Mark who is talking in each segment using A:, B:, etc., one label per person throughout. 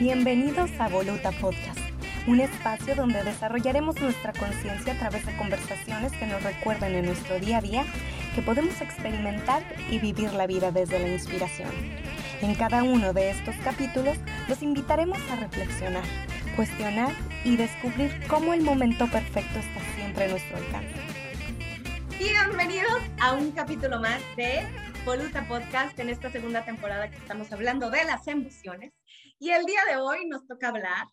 A: Bienvenidos a Voluta Podcast, un espacio donde desarrollaremos nuestra conciencia a través de conversaciones que nos recuerden en nuestro día a día que podemos experimentar y vivir la vida desde la inspiración. En cada uno de estos capítulos los invitaremos a reflexionar, cuestionar y descubrir cómo el momento perfecto está siempre a nuestro alcance.
B: Bienvenidos a un capítulo más de Voluta Podcast en esta segunda temporada que estamos hablando de las emociones. Y el día de hoy nos toca hablar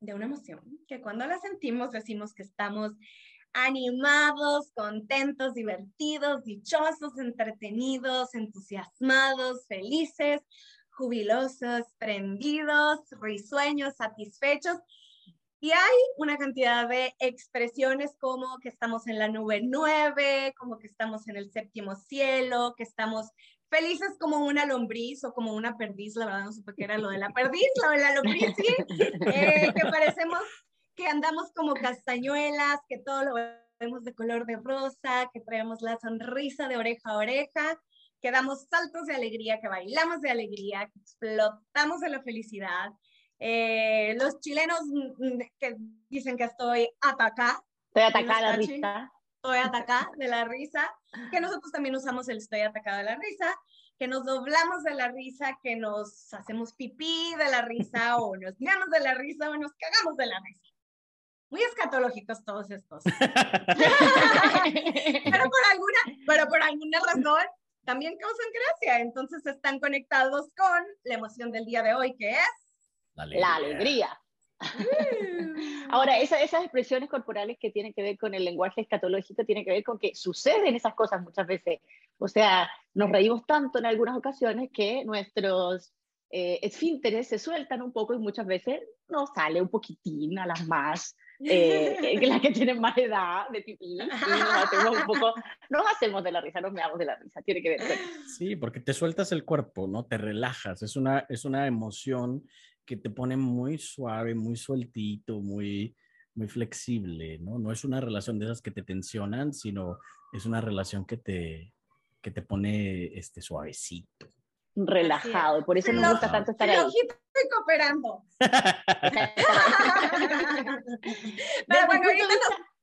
B: de una emoción que cuando la sentimos decimos que estamos animados, contentos, divertidos, dichosos, entretenidos, entusiasmados, felices, jubilosos, prendidos, risueños, satisfechos. Y hay una cantidad de expresiones como que estamos en la nube nueve, como que estamos en el séptimo cielo, que estamos felices como una lombriz o como una perdiz, la verdad no supe qué era lo de la perdiz, lo de la lombriz, sí, eh, que parecemos que andamos como castañuelas, que todo lo vemos de color de rosa, que traemos la sonrisa de oreja a oreja, que damos saltos de alegría, que bailamos de alegría, que explotamos de la felicidad. Eh, los chilenos mm, que dicen que estoy atacada.
C: Estoy atacada, risa
B: estoy atacada de la risa, que nosotros también usamos el estoy atacada de la risa, que nos doblamos de la risa, que nos hacemos pipí de la risa o nos miramos de la risa o nos cagamos de la risa. Muy escatológicos todos estos. pero, por alguna, pero por alguna razón también causan gracia. Entonces están conectados con la emoción del día de hoy, que es
C: la alegría. Ahora, esas expresiones corporales que tienen que ver con el lenguaje escatológico tienen que ver con que suceden esas cosas muchas veces. O sea, nos reímos tanto en algunas ocasiones que nuestros eh, esfínteres se sueltan un poco y muchas veces nos sale un poquitín a las más, eh, las que tienen más edad de pipí, nos hacemos un poco, nos hacemos de la risa, nos meamos de la risa, tiene que ver con
D: Sí, porque te sueltas el cuerpo, ¿no? Te relajas, es una, es una emoción que te pone muy suave, muy sueltito, muy, muy flexible, ¿no? No es una relación de esas que te tensionan, sino es una relación que te, que te pone este, suavecito.
C: Relajado, y por eso me gusta tanto estar ahí.
B: Estoy cooperando. Pero bueno, Ahorita nos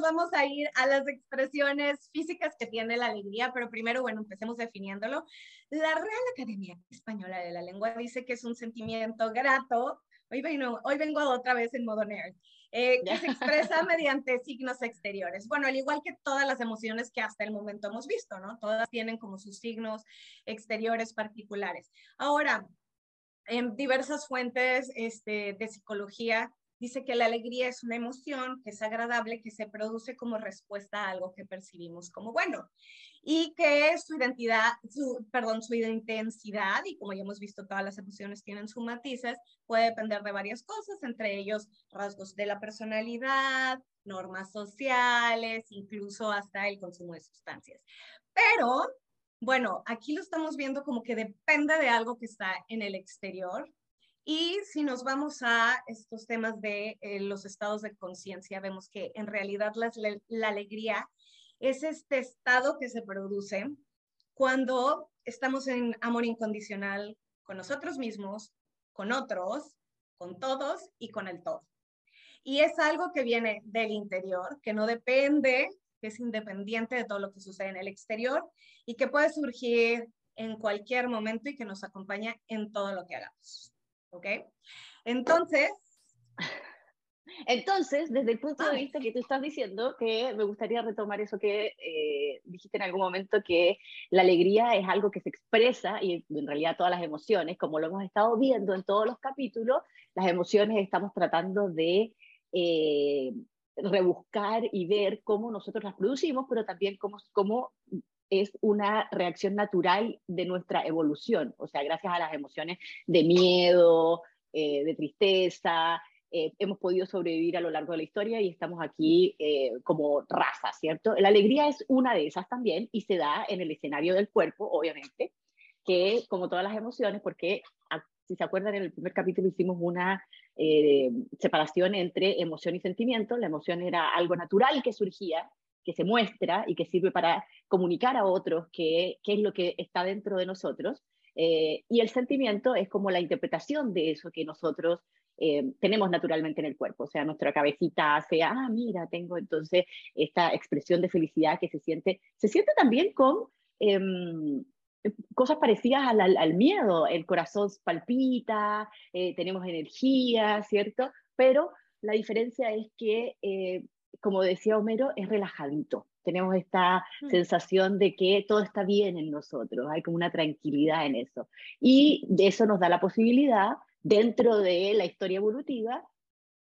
B: vamos a ir a las expresiones físicas que tiene la alegría, pero primero, bueno, empecemos definiéndolo. La Real Academia Española de la Lengua dice que es un sentimiento grato. Hoy vengo, hoy vengo otra vez en modo nerd. Eh, que se expresa mediante signos exteriores. Bueno, al igual que todas las emociones que hasta el momento hemos visto, ¿no? Todas tienen como sus signos exteriores particulares. Ahora, en diversas fuentes este, de psicología dice que la alegría es una emoción que es agradable, que se produce como respuesta a algo que percibimos como bueno y que su identidad, su, perdón, su intensidad, y como ya hemos visto, todas las emociones tienen sus matices, puede depender de varias cosas, entre ellos rasgos de la personalidad, normas sociales, incluso hasta el consumo de sustancias. Pero, bueno, aquí lo estamos viendo como que depende de algo que está en el exterior, y si nos vamos a estos temas de eh, los estados de conciencia, vemos que en realidad la, alegría es este estado que se produce cuando estamos en amor incondicional con nosotros mismos, con otros, con todos y con el todo. Y es algo que viene del interior, que no depende, que es independiente de todo lo que sucede en el exterior y que puede surgir en cualquier momento y que nos acompaña en todo lo que hagamos. ¿Ok? Entonces...
C: Entonces, desde el punto de vista que tú estás diciendo, que me gustaría retomar eso que eh, dijiste en algún momento, que la alegría es algo que se expresa y en realidad todas las emociones, como lo hemos estado viendo en todos los capítulos, las emociones estamos tratando de eh, rebuscar y ver cómo nosotros las producimos, pero también cómo, cómo es una reacción natural de nuestra evolución, o sea, gracias a las emociones de miedo, eh, de tristeza, eh, hemos podido sobrevivir a lo largo de la historia y estamos aquí eh, como raza, ¿cierto? La alegría es una de esas también y se da en el escenario del cuerpo, obviamente, que como todas las emociones, porque ah, si se acuerdan, en el primer capítulo hicimos una separación entre emoción y sentimiento. La emoción era algo natural que surgía que se muestra y que sirve para comunicar a otros qué, qué es lo que está dentro de nosotros. Eh, y el sentimiento es como la interpretación de eso que nosotros eh, tenemos naturalmente en el cuerpo. O sea, nuestra cabecita hace, ah, mira, tengo entonces esta expresión de felicidad que se siente, se siente también con em, cosas parecidas al, miedo. El corazón palpita, eh, tenemos energía, ¿cierto? Pero la diferencia es que, eh, como decía Homero, es relajadito. Tenemos esta mm. sensación de que todo está bien en nosotros, hay como una tranquilidad en eso. Y de eso nos da la posibilidad, dentro de la historia evolutiva,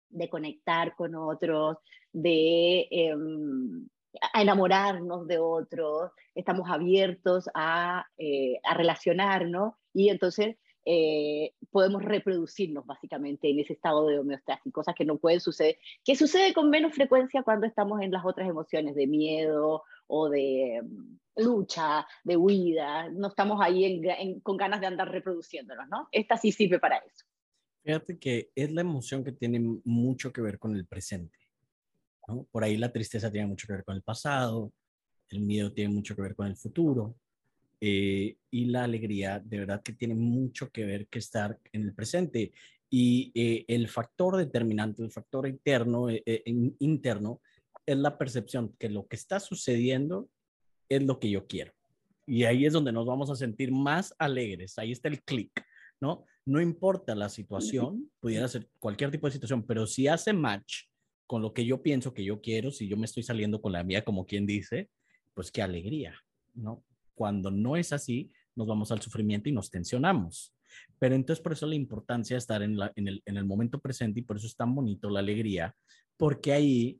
C: de conectar con otros, de em, enamorarnos de otros, estamos abiertos a, eh, a relacionarnos y entonces eh, podemos reproducirnos básicamente en ese estado de homeostasis, cosas que no pueden suceder, que sucede con menos frecuencia cuando estamos en las otras emociones de miedo o de mm, lucha, de huida, no estamos ahí con ganas de andar reproduciéndonos, ¿no? Esta sí sirve para eso.
D: Fíjate que es la emoción que tiene mucho que ver con el presente. ¿no? Por ahí la tristeza tiene mucho que ver con el pasado, el miedo tiene mucho que ver con el futuro, eh, y la alegría de verdad que tiene mucho que ver que estar en el presente. Y eh, el factor determinante, el factor interno, eh, interno, es la percepción que lo que está sucediendo es lo que yo quiero. Y ahí es donde nos vamos a sentir más alegres. Ahí está el clic, ¿no? No importa la situación, pudiera ser cualquier tipo de situación, pero si hace match con lo que yo pienso que yo quiero, si yo me estoy saliendo con la mía, como quien dice, pues qué alegría, ¿no? Cuando no es así, nos vamos al sufrimiento y nos tensionamos. Pero entonces por eso la importancia de estar en, el, momento presente y por eso es tan bonito la alegría, porque ahí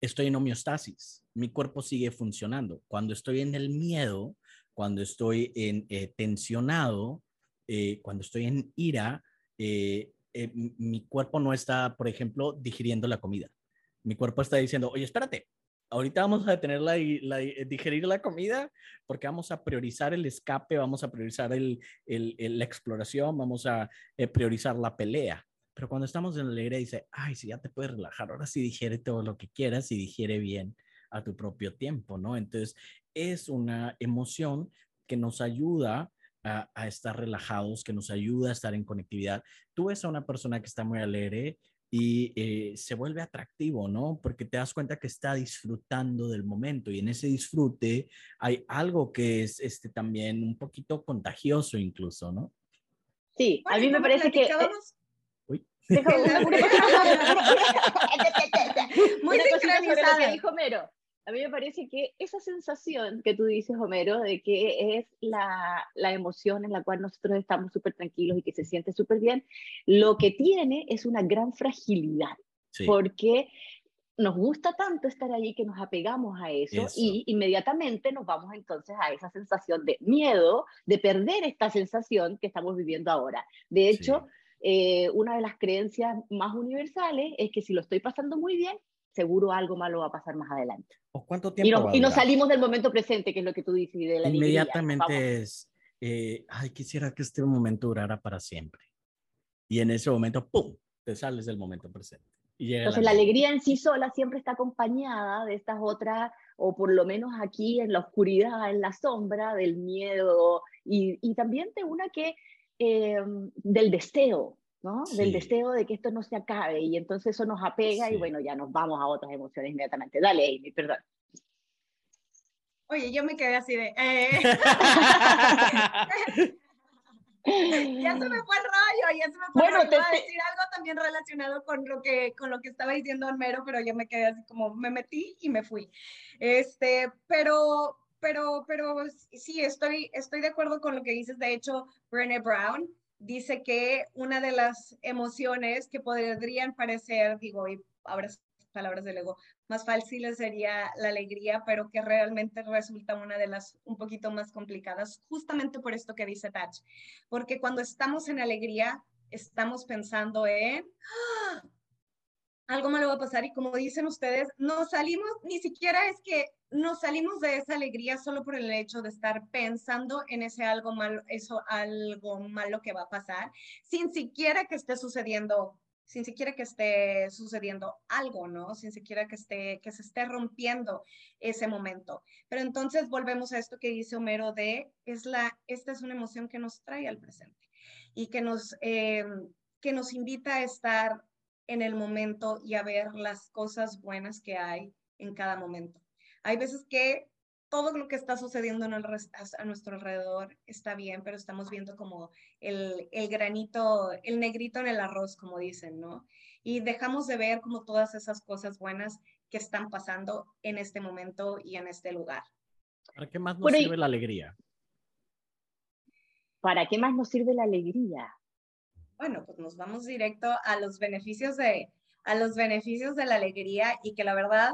D: estoy en homeostasis, mi cuerpo sigue funcionando. Cuando estoy en el miedo, cuando estoy en eh, tensionado, eh, cuando estoy en ira, eh, mi cuerpo no está, por ejemplo, digiriendo la comida. Mi cuerpo está diciendo, oye, espérate, ahorita vamos a detener la, digerir la comida porque vamos a priorizar el escape, vamos a priorizar el, la exploración, vamos a eh, priorizar la pelea. Pero cuando estamos en la alegría dice, ay, si ya te puedes relajar, ahora sí digiere todo lo que quieras y digiere bien a tu propio tiempo, ¿no? Entonces, es una emoción que nos ayuda a, estar relajados, que nos ayuda a estar en conectividad. Tú ves una persona que está muy alegre y eh, se vuelve atractivo, ¿no? Porque te das cuenta que está disfrutando del momento y en ese disfrute hay algo que es este, también un poquito contagioso incluso, ¿no?
C: Sí, a mí me parece que... Uy. Muy sincronizada. dijo Mero a mí me parece que esa sensación que tú dices, Homero, de que es la, la emoción en la cual nosotros estamos súper tranquilos y que se siente súper bien, lo que tiene es una gran fragilidad, porque nos gusta tanto estar allí que nos apegamos a eso, y inmediatamente nos vamos entonces a esa sensación de miedo, de perder esta sensación que estamos viviendo ahora. De hecho, eh, una de las creencias más universales es que si lo estoy pasando muy bien, seguro algo malo va a pasar más adelante.
D: ¿O cuánto tiempo?
C: Y, nos salimos del momento presente, que es lo que tú dices, de la
D: Inmediatamente es, eh, ay, quisiera que este momento durara para siempre. Y en ese momento, ¡pum!, te sales del momento presente.
C: Y Entonces la, alegría en sí sola siempre está acompañada de estas otras, o por lo menos aquí en la oscuridad, en la sombra, del miedo y, y también de una que, eh, del deseo, del deseo de que esto no se acabe y entonces eso nos apega y bueno, ya nos vamos a otras emociones inmediatamente. Dale, Amy, perdón.
B: Oye, yo me quedé así de... Eh. ya se me fue el rollo, ya se me fue bueno, el rollo. Te, decir algo también relacionado con lo que con lo que estaba diciendo Almero, pero yo me quedé así como me metí y me fui. Este, pero pero pero sí estoy estoy de acuerdo con lo que dices. De hecho, Brené Brown dice que una de las emociones que podrían parecer, digo, y ahora palabras del ego, más fáciles sería la alegría, pero que realmente resulta una de las un poquito más complicadas, justamente por esto que dice Tach, porque cuando estamos en alegría, estamos pensando en, ¡Ah! Algo malo va a pasar y como dicen ustedes, no salimos, ni siquiera es que nos salimos de esa alegría solo por el hecho de estar pensando en ese algo malo, eso algo malo que va a pasar, sin siquiera que esté sucediendo sin siquiera que esté sucediendo algo, ¿no? Sin siquiera que, esté, que se esté rompiendo ese momento. Pero entonces volvemos a esto que dice Homero de, es la, esta es una emoción que nos trae al presente y que nos, eh, que nos invita a estar en el momento y a ver las cosas buenas que hay en cada momento. Hay veces que todo lo que está sucediendo a nuestro alrededor está bien, pero estamos viendo como el, el, granito, el negrito en el arroz, como dicen, ¿no? Y dejamos de ver como todas esas cosas buenas que están pasando en este momento y en este lugar.
D: ¿Para qué más nos sirve la alegría?
C: ¿Para qué más nos sirve la alegría?
B: Bueno, pues nos vamos directo a los beneficios de, a los beneficios de la alegría y que la verdad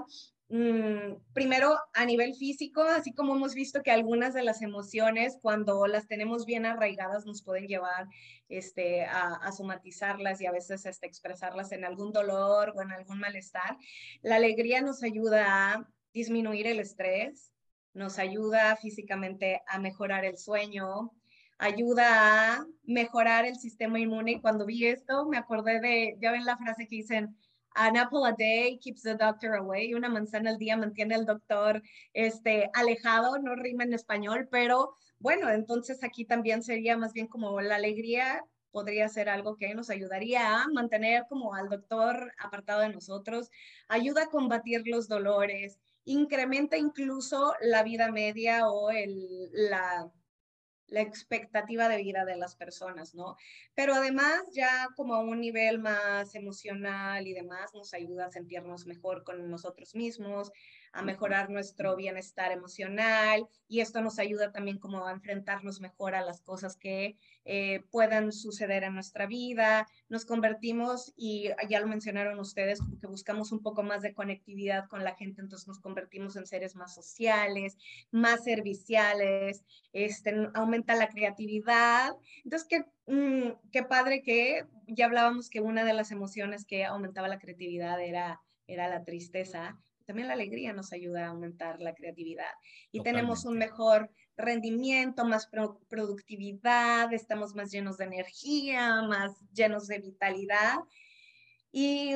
B: Mm, primero a nivel físico, así como hemos visto que algunas de las emociones, cuando las tenemos bien arraigadas, nos pueden llevar este, a, somatizarlas y a veces hasta expresarlas en algún dolor o en algún malestar. La alegría nos ayuda a disminuir el estrés, nos ayuda físicamente a mejorar el sueño, ayuda a mejorar el sistema inmune. Y cuando vi esto, me acordé de, ya ven la frase que dicen, An apple a day keeps the doctor away. Una manzana al día mantiene al doctor este, alejado, no rima en español, pero bueno, entonces aquí también sería más bien como la alegría podría ser algo que nos ayudaría a mantener como al doctor apartado de nosotros, ayuda a combatir los dolores, incrementa incluso la vida media o el, la, la expectativa de vida de las personas, ¿no? Pero además ya como a un nivel más emocional y demás nos ayuda a sentirnos mejor con nosotros mismos, a mejorar nuestro bienestar emocional y esto nos ayuda también como a enfrentarnos mejor a las cosas que eh, puedan suceder en nuestra vida. Nos convertimos, y ya lo mencionaron ustedes, que buscamos un poco más de conectividad con la gente, entonces nos convertimos en seres más sociales, más serviciales, este, aumenta la creatividad. Entonces, qué, mm, qué padre que ya hablábamos que una de las emociones que aumentaba la creatividad era, era la tristeza también la alegría nos ayuda a aumentar la creatividad y tenemos un mejor rendimiento, más productividad, estamos más llenos de energía, más llenos de vitalidad. Y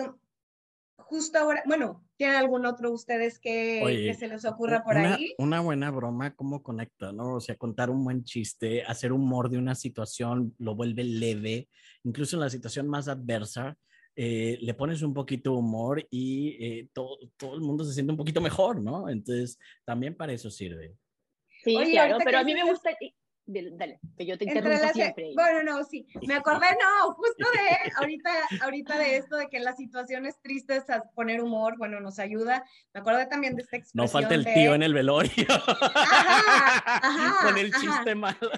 B: justo ahora, bueno, ¿tienen algún otro ustedes que, se les ocurra por ahí?
D: Una buena broma, ¿cómo conecta, no? O sea, contar un buen chiste, hacer humor de una situación, lo vuelve leve, incluso en la situación más adversa, eh, le pones un poquito humor y eh, todo, todo el mundo se siente un poquito mejor, ¿no? Entonces, también para eso sirve.
C: Sí, claro, pero a mí me gusta, dale, que yo te interrumpo siempre.
B: Bueno, no, sí, me acordé, no, justo de ahorita, ahorita de esto, de que las situaciones tristes a poner humor, bueno, nos ayuda. Me acordé también de esta expresión
D: No falta el tío en el velorio. Ajá, ajá, Con el chiste malo.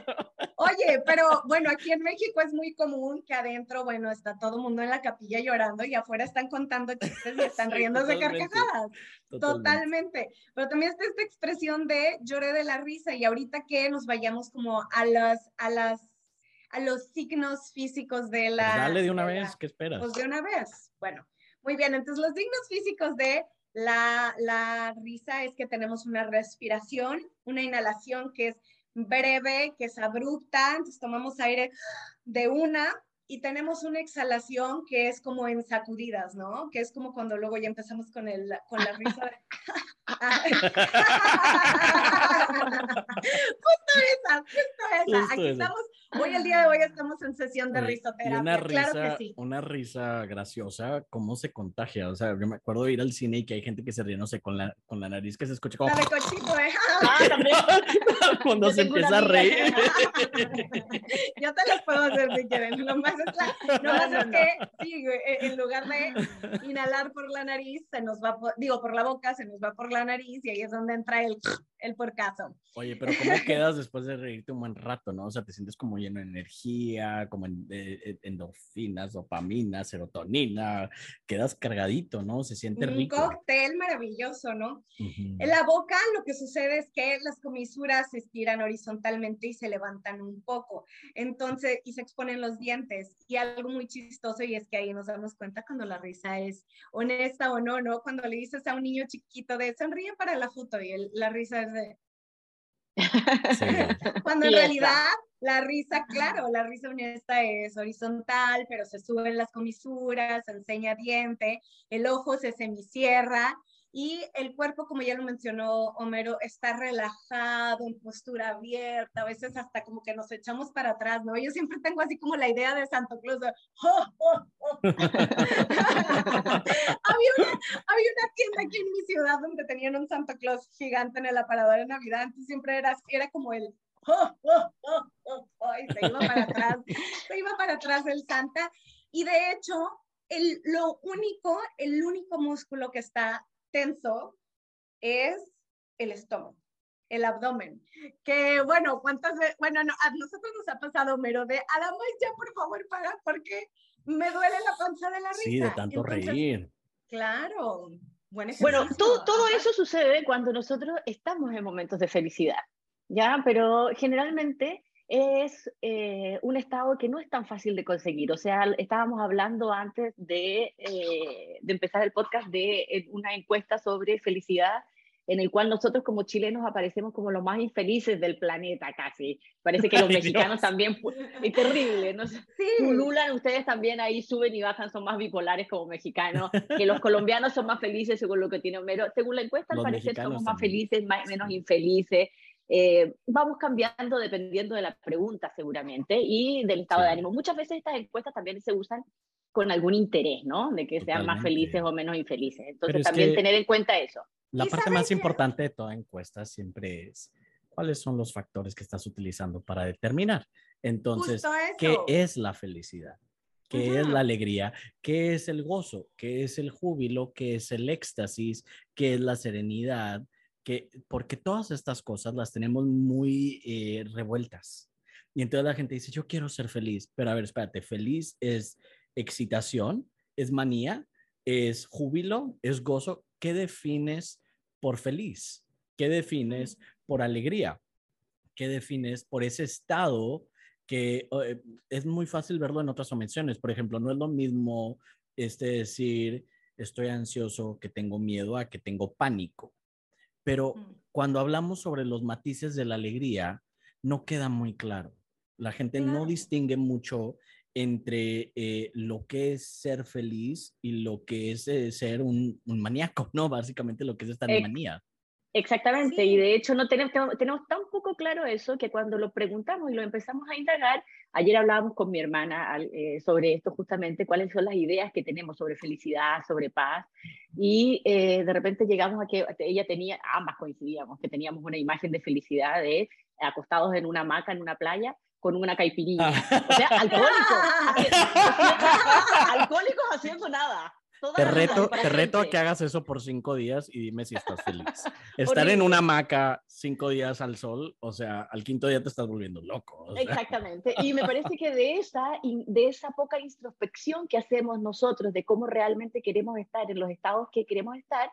B: Oye, pero bueno, aquí en México es muy común que adentro, bueno, está todo el mundo en la capilla llorando y afuera están contando chistes y están riendo de carcajadas. Totalmente. Pero también está esta expresión de lloré de la risa y ahorita que nos vayamos como a las, a las, a los signos físicos de la... Pues
D: dale de una vez, ¿qué esperas?
B: Pues de una vez. Bueno, muy bien. Entonces los signos físicos de la, la risa es que tenemos una respiración, una inhalación que es breve, que es abrupta, entonces tomamos aire de una y tenemos una exhalación que es como en sacudidas, ¿no? Que es como cuando luego ya empezamos con, el, con la risa de... justo esa, justo esa. Aquí estamos Hoy, el día de hoy, estamos en sesión de risoterapia.
D: Una risa, claro que sí. Una risa graciosa, ¿cómo se contagia? O sea, yo me acuerdo de ir al cine y que hay gente que se ríe, no sé, con la, con la nariz que se escucha como...
B: La de cochito, ¿eh? Ah, también.
D: Cuando se empieza a reír.
B: yo te las puedo hacer si quieren. Lo más es, la, no, más es que, sí, e, en lugar de inhalar por la nariz, se nos va, por, digo, por la boca, se nos va por la nariz y ahí es donde entra el el porcazo.
D: Oye, pero ¿cómo quedas después de reírte un buen rato, no? O sea, te sientes como lleno de energía, como en, eh, endorfinas, dopamina, serotonina, quedas cargadito, ¿no? Se siente rico.
B: Un cóctel maravilloso, ¿no? En la boca lo que sucede es que las comisuras se estiran horizontalmente y se levantan un poco, entonces, y se exponen los dientes. Y algo muy chistoso y es que ahí nos damos cuenta cuando la risa es honesta o no, ¿no? Cuando le dices a un niño chiquito de sonríe para la foto y la risa es Cuando en realidad la risa, claro, la risa honesta es horizontal, pero se suben las comisuras, se enseña diente, el ojo se semicierra y el cuerpo, como ya lo mencionó Homero, está relajado, en postura abierta, a veces hasta como que nos echamos para atrás, ¿no? Yo siempre tengo así como la idea de Santo Claus. ¡Oh, oh, oh! había, una, había una tienda aquí en ciudad donde tenían un Santa Claus gigante en el aparador de Navidad, entonces siempre era, era como el... ¡Oh, oh, oh, oh! oh y se iba para atrás, se iba para atrás el Santa. Y de hecho, el, lo único, el único músculo que está tenso es el estómago, el abdomen. Que bueno, ¿cuántas veces? Bueno, no, a nosotros nos ha pasado, mero de a la más ya por favor paga porque me duele la panza de la risa.
D: Sí, de tanto reír.
B: Claro.
C: Bueno, todo, todo eso sucede cuando nosotros estamos en momentos de felicidad, ¿ya? Pero generalmente es eh, un estado que no es tan fácil de conseguir. O sea, estábamos hablando antes de, eh, de empezar el podcast de eh, una encuesta sobre felicidad en el cual nosotros como chilenos aparecemos como los más infelices del planeta casi. Parece que los mexicanos también, es terrible, ¿no? Sí. Pululan, ustedes también ahí suben y bajan, son más bipolares como mexicanos, que los colombianos son más felices según lo que tiene Homero. Según la encuesta, al parecer somos más felices, más, menos infelices. Eh, vamos cambiando dependiendo de la pregunta seguramente y del estado de ánimo. Muchas veces estas encuestas también se usan con algún interés, ¿no? De que sean más felices o menos infelices. Entonces también tener en cuenta eso.
D: La parte más importante de toda encuesta siempre es cuáles son los factores que estás utilizando para determinar. Entonces, ¿qué es la felicidad? ¿Qué es la alegría? ¿Qué es el gozo? ¿Qué es el júbilo? ¿Qué es el éxtasis? ¿Qué es la serenidad? porque todas estas cosas las tenemos muy eh, revueltas. Y entonces la gente dice, yo quiero ser feliz, pero a ver, espérate, feliz es excitación, es manía, es júbilo, es gozo. ¿Qué defines por feliz? ¿Qué defines por alegría? ¿Qué defines por ese estado que eh, es muy fácil verlo en otras dimensiones? Por ejemplo, no es lo mismo este decir, estoy ansioso, que tengo miedo, a que tengo pánico. Pero cuando hablamos sobre los matices de la alegría, no queda muy claro. La gente no distingue mucho entre eh, lo que es ser feliz y lo que es eh, ser un, un, maníaco, ¿no? Básicamente lo que es estar en manía.
C: Exactamente, y de hecho no tenemos, tenemos tan poco claro eso que cuando lo preguntamos y lo empezamos a indagar, ayer hablábamos con mi hermana eh, sobre esto justamente, cuáles son las ideas que tenemos sobre felicidad, sobre paz, y eh, de repente llegamos a que ella tenía, ambas coincidíamos, que teníamos una imagen de felicidad de acostados en una hamaca en una playa con una caipirilla. O sea, alcohólicos, alcohólicos haciendo nada.
D: Te reto, te reto a que hagas eso por cinco días y dime si estás feliz. Estar en una hamaca cinco días al sol, o sea, al quinto día te estás volviendo loco.
C: Exactamente. Y me parece que de esa, de esa poca introspección que hacemos nosotros de cómo realmente queremos estar, en los estados que queremos estar,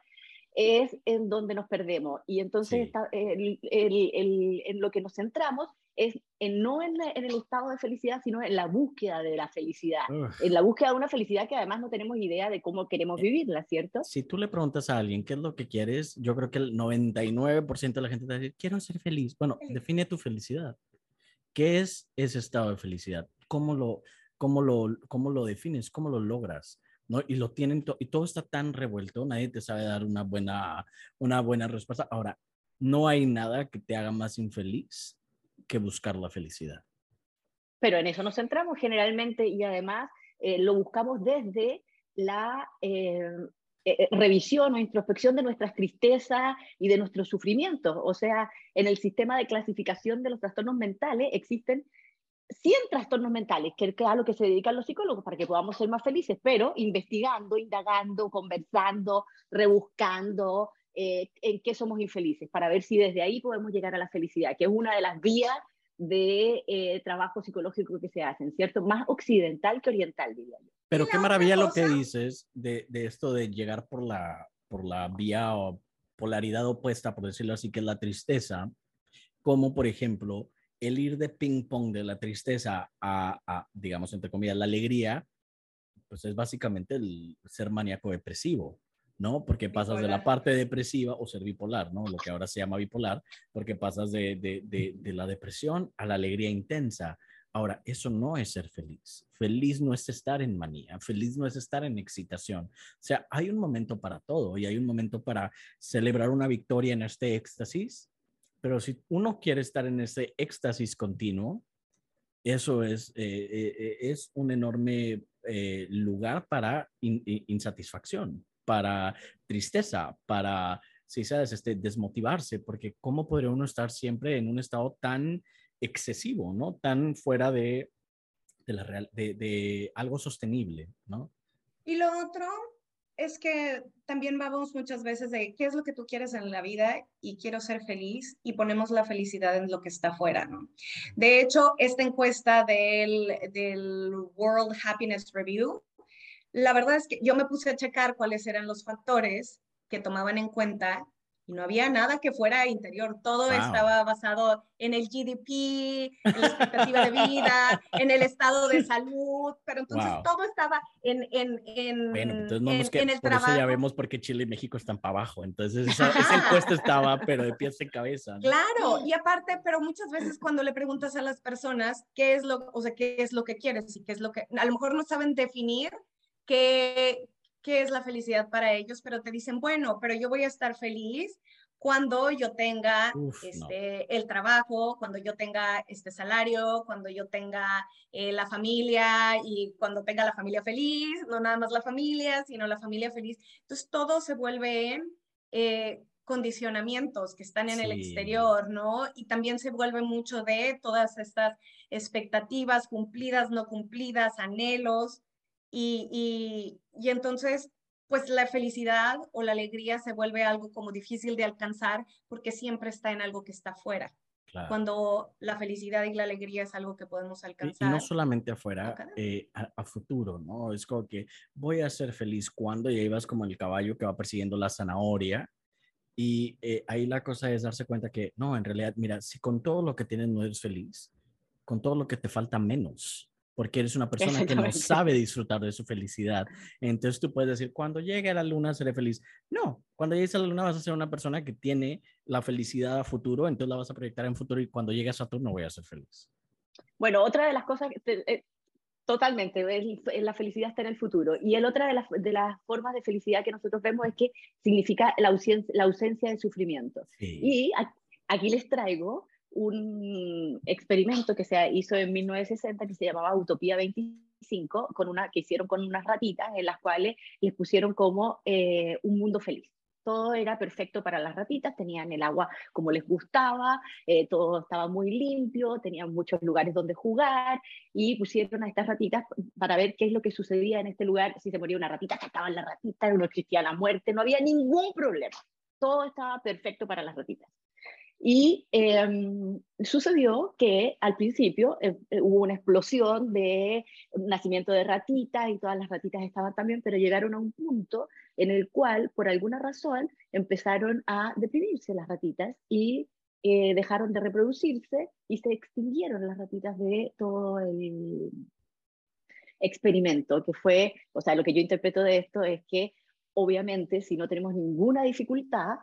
C: es en donde nos perdemos. Y entonces en lo que nos centramos es en, no en, el estado de felicidad, sino en la búsqueda de la felicidad. En la búsqueda de una felicidad que además no tenemos idea de cómo queremos eh, vivirla, ¿cierto?
D: Si tú le preguntas a alguien qué es lo que quieres, yo creo que el 99% de la gente te va a decir, quiero ser feliz. Bueno, define tu felicidad. ¿Qué es ese estado de felicidad? ¿Cómo lo, cómo lo, cómo lo defines? ¿Cómo lo logras? ¿no? Y lo tienen y todo está tan revuelto, nadie te sabe dar una buena, una buena respuesta. Ahora, no hay nada que te haga más infeliz que buscar la felicidad.
C: Pero en eso nos centramos generalmente y además eh, lo buscamos desde la eh, eh, revisión o introspección de nuestras tristezas y de nuestros sufrimientos. O sea, en el sistema de clasificación de los trastornos mentales existen 100 trastornos mentales, que es a lo que se dedican los psicólogos para que podamos ser más felices, pero investigando, indagando, conversando, rebuscando eh, en qué somos infelices, para ver si desde ahí podemos llegar a la felicidad, que es una de las vías de eh, trabajo psicológico que se hacen, ¿cierto? Más occidental que oriental, diría yo.
D: Pero qué maravilla lo que dices de, de, esto de llegar por la, por la vía o polaridad opuesta, por decirlo así, que es la tristeza, como por ejemplo el ir de ping pong de la tristeza a, digamos, entre comillas, la alegría, pues es básicamente el ser maníaco depresivo, ¿no? Porque pasas de la parte depresiva o ser bipolar, ¿no? Lo que ahora se llama bipolar, porque pasas de, de, de, de, la depresión a la alegría intensa. Ahora, eso no es ser feliz. Feliz no es estar en manía, feliz no es estar en excitación. O sea, hay un momento para todo y hay un momento para celebrar una victoria en este éxtasis, pero si uno quiere estar en ese éxtasis continuo, eso es, eh, eh, eh, es un enorme lugar para insatisfacción para tristeza, para, si sabes, este, desmotivarse, porque ¿cómo podría uno estar siempre en un estado tan excesivo, ¿no? Tan fuera de, de, algo sostenible, ¿no?
B: Y lo otro es que también vamos muchas veces de qué es lo que tú quieres en la vida y quiero ser feliz y ponemos la felicidad en lo que está afuera, ¿no? De hecho, esta encuesta del, del World Happiness Review la verdad es que yo me puse a checar cuáles eran los factores que tomaban en cuenta y no había nada que fuera interior, todo estaba basado en el GDP, en la expectativa de vida, en el estado de salud, pero entonces todo estaba en, en, en,
D: bueno, entonces no nos en, el por trabajo. Eso ya vemos por qué Chile y México están para abajo, entonces esa, esa encuesta estaba, pero de pies en cabeza.
B: Claro, y aparte, pero muchas veces cuando le preguntas a las personas qué es lo, o sea, qué es lo que quieres y qué es lo que, a lo mejor no saben definir qué, qué es la felicidad para ellos, pero te dicen, bueno, pero yo voy a estar feliz cuando yo tenga este, el trabajo, cuando yo tenga este salario, cuando yo tenga eh, la familia y cuando tenga la familia feliz, no nada más la familia, sino la familia feliz. Entonces todo se vuelve eh, condicionamientos que están en el exterior, ¿no? Y también se vuelve mucho de todas estas expectativas cumplidas, no cumplidas, anhelos. Y, entonces, pues la felicidad o la alegría se vuelve algo como difícil de alcanzar porque siempre está en algo que está afuera. Cuando la felicidad y la alegría es algo que podemos alcanzar.
D: Y, no solamente afuera, eh, a, futuro, ¿no? Es como que voy a ser feliz cuando ya ibas como el caballo que va persiguiendo la zanahoria. Y eh, ahí la cosa es darse cuenta que, no, en realidad, mira, si con todo lo que tienes no eres feliz, con todo lo que te falta menos porque eres una persona que no sabe disfrutar de su felicidad. Entonces tú puedes decir, cuando llegue a la luna seré feliz. No, cuando llegues a la luna vas a ser una persona que tiene la felicidad a futuro, entonces la vas a proyectar en futuro y cuando llegue a Saturno voy a ser feliz.
C: Bueno, otra de las cosas, eh, totalmente, la felicidad está en el futuro. Y el otra de las, de las formas de felicidad que nosotros vemos es que significa la ausencia, la ausencia de sufrimiento. Y aquí les traigo un experimento que se hizo en 1960 que se llamaba Utopía 25, con una, que hicieron con unas ratitas en las cuales les pusieron como eh, un mundo feliz. Todo era perfecto para las ratitas, tenían el agua como les gustaba, eh, todo estaba muy limpio, tenían muchos lugares donde jugar y pusieron a estas ratitas para ver qué es lo que sucedía en este lugar. Si se moría una ratita, sacaban la ratita, no existía la muerte, no había ningún problema. Todo estaba perfecto para las ratitas. Y em, sucedió que al principio eh, eh, hubo una explosión de nacimiento de ratitas y todas las ratitas estaban también, pero llegaron a un punto en el cual, por alguna razón, empezaron a deprimirse las ratitas y eh, dejaron de reproducirse y se extinguieron las ratitas de todo el experimento, que fue, o sea, lo que yo interpreto de esto es que obviamente si no tenemos ninguna dificultad,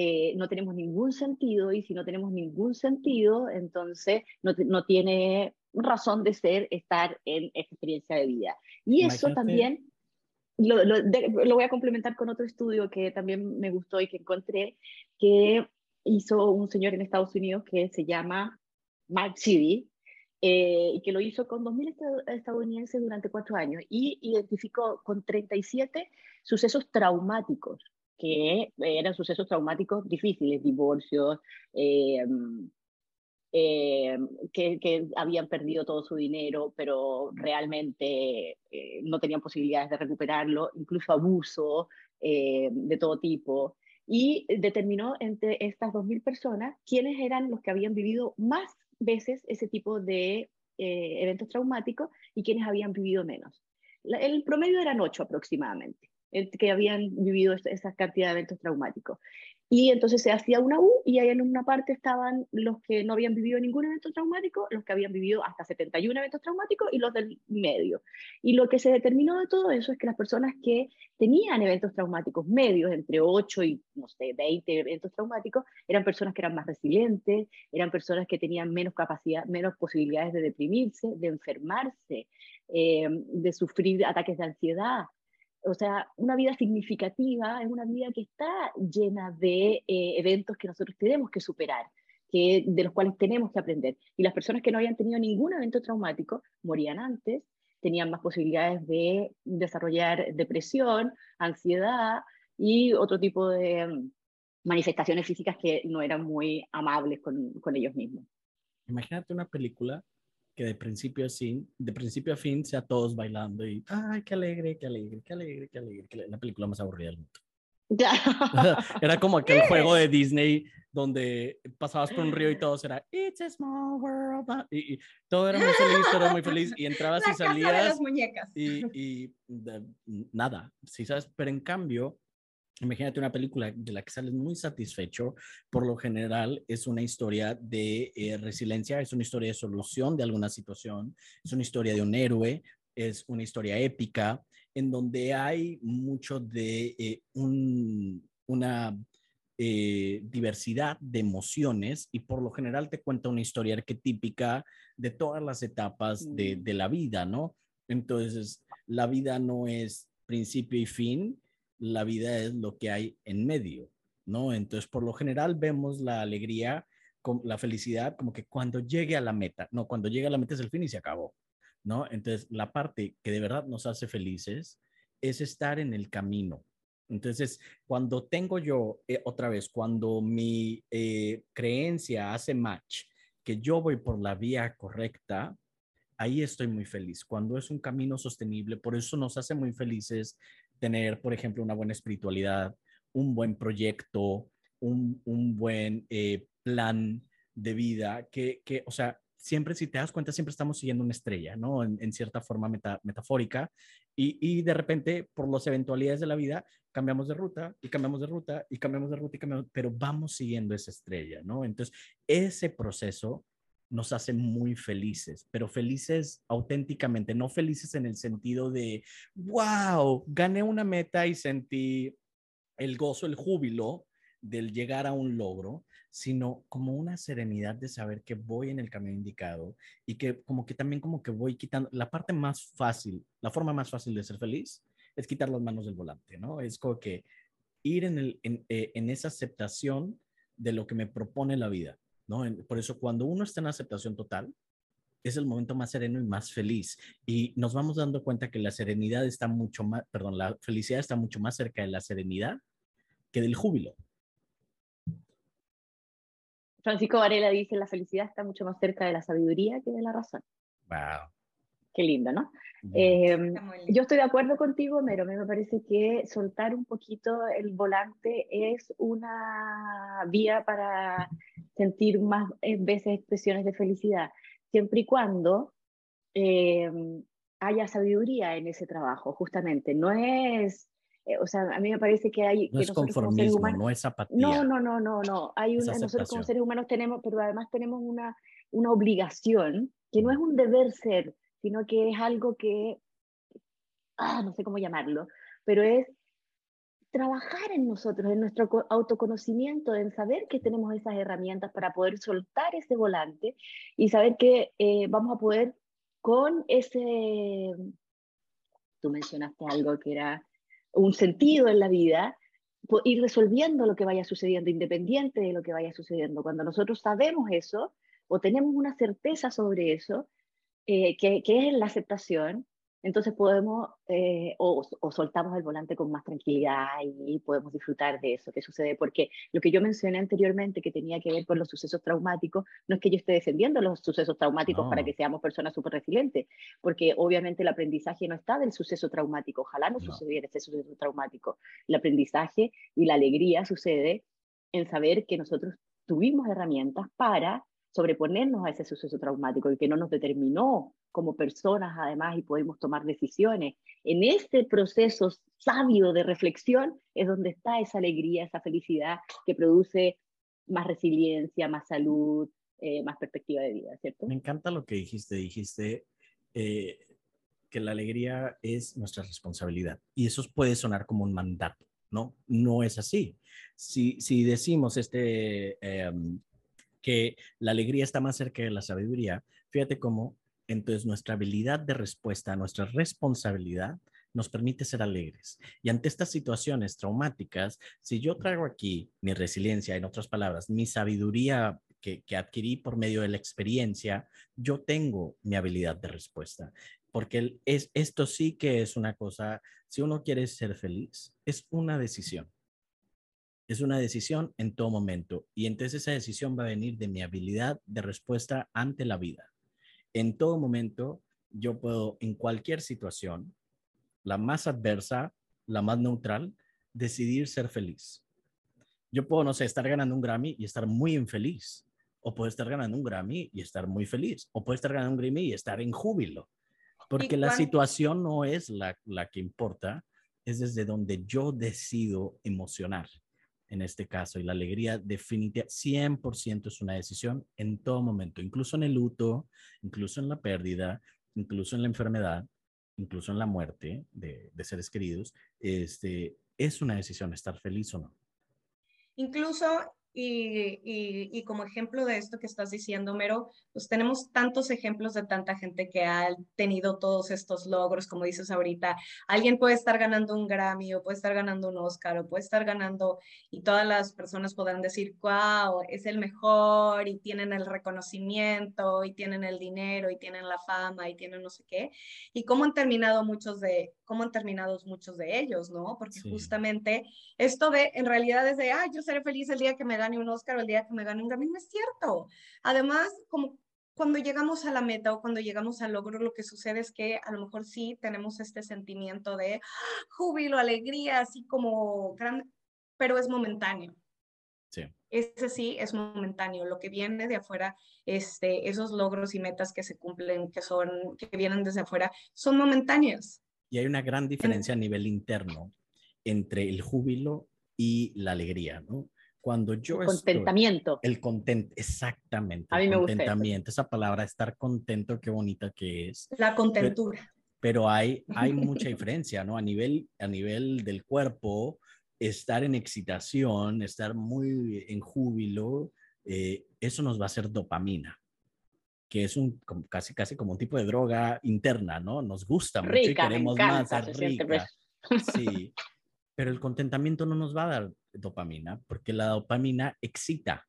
C: eh, no tenemos ningún sentido y si no tenemos ningún sentido, entonces no, no tiene razón de ser estar en esta experiencia de vida. Y eso también lo, lo, lo, voy a complementar con otro estudio que también me gustó y que encontré, que hizo un señor en Estados Unidos que se llama Mark Chidi, eh, y que lo hizo con 2.000 estadounidenses durante cuatro años y identificó con 37 sucesos traumáticos que eran sucesos traumáticos difíciles, divorcios, eh, eh, que, habían perdido todo su dinero, pero realmente eh, no tenían posibilidades de recuperarlo, incluso abuso de todo tipo. Y determinó entre estas 2.000 personas quiénes eran los que habían vivido más veces ese tipo de eventos traumáticos y quiénes habían vivido menos. el promedio eran 8 aproximadamente. Que habían vivido esa cantidad de eventos traumáticos. Y entonces se hacía una U y ahí en una parte estaban los que no habían vivido ningún evento traumático, los que habían vivido hasta 71 eventos traumáticos y los del medio. Y lo que se determinó de todo eso es que las personas que tenían eventos traumáticos medios, entre 8 y, no sé, 20 eventos traumáticos, eran personas que eran más resilientes, eran personas que tenían menos capacidad, menos posibilidades de deprimirse, de enfermarse, eh, de sufrir ataques de ansiedad, o sea, una vida significativa es una vida que está llena de eh, eventos que nosotros tenemos que superar, que, de los cuales tenemos que aprender. Y las personas que no habían tenido ningún evento traumático morían antes, tenían más posibilidades de desarrollar depresión, ansiedad y otro tipo de mm, manifestaciones físicas que no eran muy amables con, con ellos mismos.
D: Imagínate una película que de principio a fin, de principio a fin sea todos bailando y, ay, qué alegre, qué alegre, qué alegre, qué alegre, la película más aburrida del mundo. era como aquel juego de Disney donde pasabas por un río y todo era It's a small world. Y, todo era muy feliz, todo era muy feliz. Y entrabas y salías. Y, y nada, sí, ¿sabes? Pero en cambio, Imagínate una película de la que sales muy satisfecho. Por lo general es una historia de eh, resiliencia, es una historia de solución de alguna situación, es una historia de un héroe, es una historia épica, en donde hay mucho de eh, una eh, diversidad de emociones y por lo general te cuenta una historia arquetípica de todas las etapas de, mm. de la vida, ¿no? Entonces, la vida no es principio y fin, la vida es lo que hay en medio, ¿no? Entonces, por lo general vemos la alegría, la felicidad como que cuando llegue a la meta, no, cuando llegue a la meta es el fin y se acabó, ¿no? Entonces, la parte que de verdad nos hace felices es estar en el camino. Entonces, cuando tengo yo, eh, otra vez, cuando mi eh, creencia hace match, que yo voy por la vía correcta, ahí estoy muy feliz. Cuando es un camino sostenible, por eso nos hace muy felices tener, por ejemplo, una buena espiritualidad, un buen proyecto, un, buen eh, plan de vida, que, que, o sea, siempre, si te das cuenta, siempre estamos siguiendo una estrella, ¿no? En, cierta forma metafórica, y, y, de repente, por las eventualidades de la vida, cambiamos de ruta y cambiamos de ruta y cambiamos de ruta y cambiamos, pero vamos siguiendo esa estrella, ¿no? Entonces, ese proceso nos hace muy felices, pero felices auténticamente, no felices en el sentido de, wow, gané una meta y sentí el gozo, el júbilo del llegar a un logro, sino como una serenidad de saber que voy en el camino indicado y que como que también como que voy quitando la parte más fácil, la forma más fácil de ser feliz es quitar las manos del volante, ¿no? Es como que ir en, en, eh, en esa aceptación de lo que me propone la vida por eso cuando uno está en aceptación total, es el momento más sereno y más feliz. Y nos vamos dando cuenta que la serenidad está mucho más, perdón, la felicidad está mucho más cerca de la serenidad que del júbilo.
C: Francisco Varela dice, la felicidad está mucho más cerca de la sabiduría que de la razón.
D: Wow.
C: Qué lindo, ¿no? Em, yo estoy de acuerdo contigo, pero me parece que soltar un poquito el volante es una vía para sentir más veces expresiones de felicidad, siempre y cuando em, haya sabiduría en ese trabajo, justamente. No es, eh, o sea, a mí me parece que hay...
D: No es conformismo, no es apatía.
C: No, no, no, no, no. Hay una, nosotros como seres humanos tenemos, pero además tenemos una, una obligación que no es un deber ser, sino que es algo que, ah, no sé cómo llamarlo, pero es trabajar en nosotros, en nuestro autoconocimiento, en saber que tenemos esas herramientas para poder soltar ese volante y saber que eh, vamos a poder con ese, tú mencionaste algo que era un sentido en la vida, ir resolviendo lo que vaya sucediendo, independiente de lo que vaya sucediendo. Cuando nosotros sabemos eso o tenemos una certeza sobre eso, eh, que, es la aceptación, entonces podemos eh, o, soltamos el volante con más tranquilidad y podemos disfrutar de eso que sucede, porque lo que yo mencioné anteriormente que tenía que ver con los sucesos traumáticos, no es que yo esté defendiendo los sucesos traumáticos para que seamos personas súper resilientes, porque obviamente el aprendizaje no está del suceso traumático, ojalá no, no, sucediera ese suceso traumático, el aprendizaje y la alegría sucede en saber que nosotros tuvimos herramientas para sobreponernos a ese suceso traumático y que no nos determinó como personas además y podemos tomar decisiones. En este proceso sabio de reflexión es donde está esa alegría, esa felicidad que produce más resiliencia, más salud, eh, más perspectiva de vida, ¿cierto?
D: Me encanta lo que dijiste, dijiste eh, que la alegría es nuestra responsabilidad y eso puede sonar como un mandato, ¿no? No es así. Si, si decimos este, em, que la alegría está más cerca de la sabiduría, fíjate cómo entonces nuestra habilidad de respuesta, nuestra responsabilidad nos permite ser alegres. Y ante estas situaciones traumáticas, si yo traigo aquí mi resiliencia, en otras palabras, mi sabiduría que, adquirí por medio de la experiencia, yo tengo mi habilidad de respuesta. Porque es, esto sí que es una cosa, si uno quiere ser feliz, es una decisión. Es una decisión en todo momento. Y entonces esa decisión va a venir de mi habilidad de respuesta ante la vida. En todo momento, yo puedo, en cualquier situación, la más adversa, la más neutral, decidir ser feliz. Yo puedo, no sé, estar ganando un Grammy y estar muy infeliz. O puedo estar ganando un Grammy y estar muy feliz. O puedo estar ganando un Grammy y estar en júbilo. Porque la situación no es la, la que importa, es desde donde yo decido emocionar en este caso. Y la alegría definitiva, 100% es una decisión en todo momento, incluso en el luto, incluso en la pérdida, incluso en la enfermedad, incluso en la muerte de, de seres queridos. Este, es una decisión estar feliz o no.
B: Incluso y, y, como ejemplo de esto que estás diciendo, Mero, pues tenemos tantos ejemplos de tanta gente que ha tenido todos estos logros, como dices ahorita. Alguien puede estar ganando un Grammy o puede estar ganando un Oscar o puede estar ganando y todas las personas podrán decir, wow, es el mejor y tienen el reconocimiento y tienen el dinero y tienen la fama y tienen no sé qué. Y cómo han terminado muchos de, cómo han terminado muchos de ellos, ¿no? Porque justamente esto de, en realidad es de, ah, yo seré feliz el día que me gane un Oscar o el día que me gane un Grammy, no es cierto. Además, como cuando llegamos a la meta o cuando llegamos al logro, lo que sucede es que a lo mejor sí tenemos este sentimiento de ¡ah! júbilo, alegría, así como grande, pero es momentáneo.
D: Sí.
B: Ese sí es momentáneo. Lo que viene de afuera, este, esos logros y metas que se cumplen, que son, que vienen desde afuera, son momentáneos.
D: Y hay una gran diferencia a nivel interno entre el júbilo y la alegría, ¿no? Cuando yo
C: el contentamiento.
D: el content, exactamente. A mí me contentamiento, esa palabra, estar contento, qué bonita que es.
B: La contentura.
D: Pero, hay, hay mucha diferencia, ¿no? A nivel, a nivel del cuerpo, estar en excitación, estar muy en júbilo, eh, eso nos va a hacer dopamina que es un casi casi como un tipo de droga interna, ¿no? Nos gusta mucho y queremos más, rica. Sí, pero el contentamiento no nos va a dar dopamina porque la dopamina excita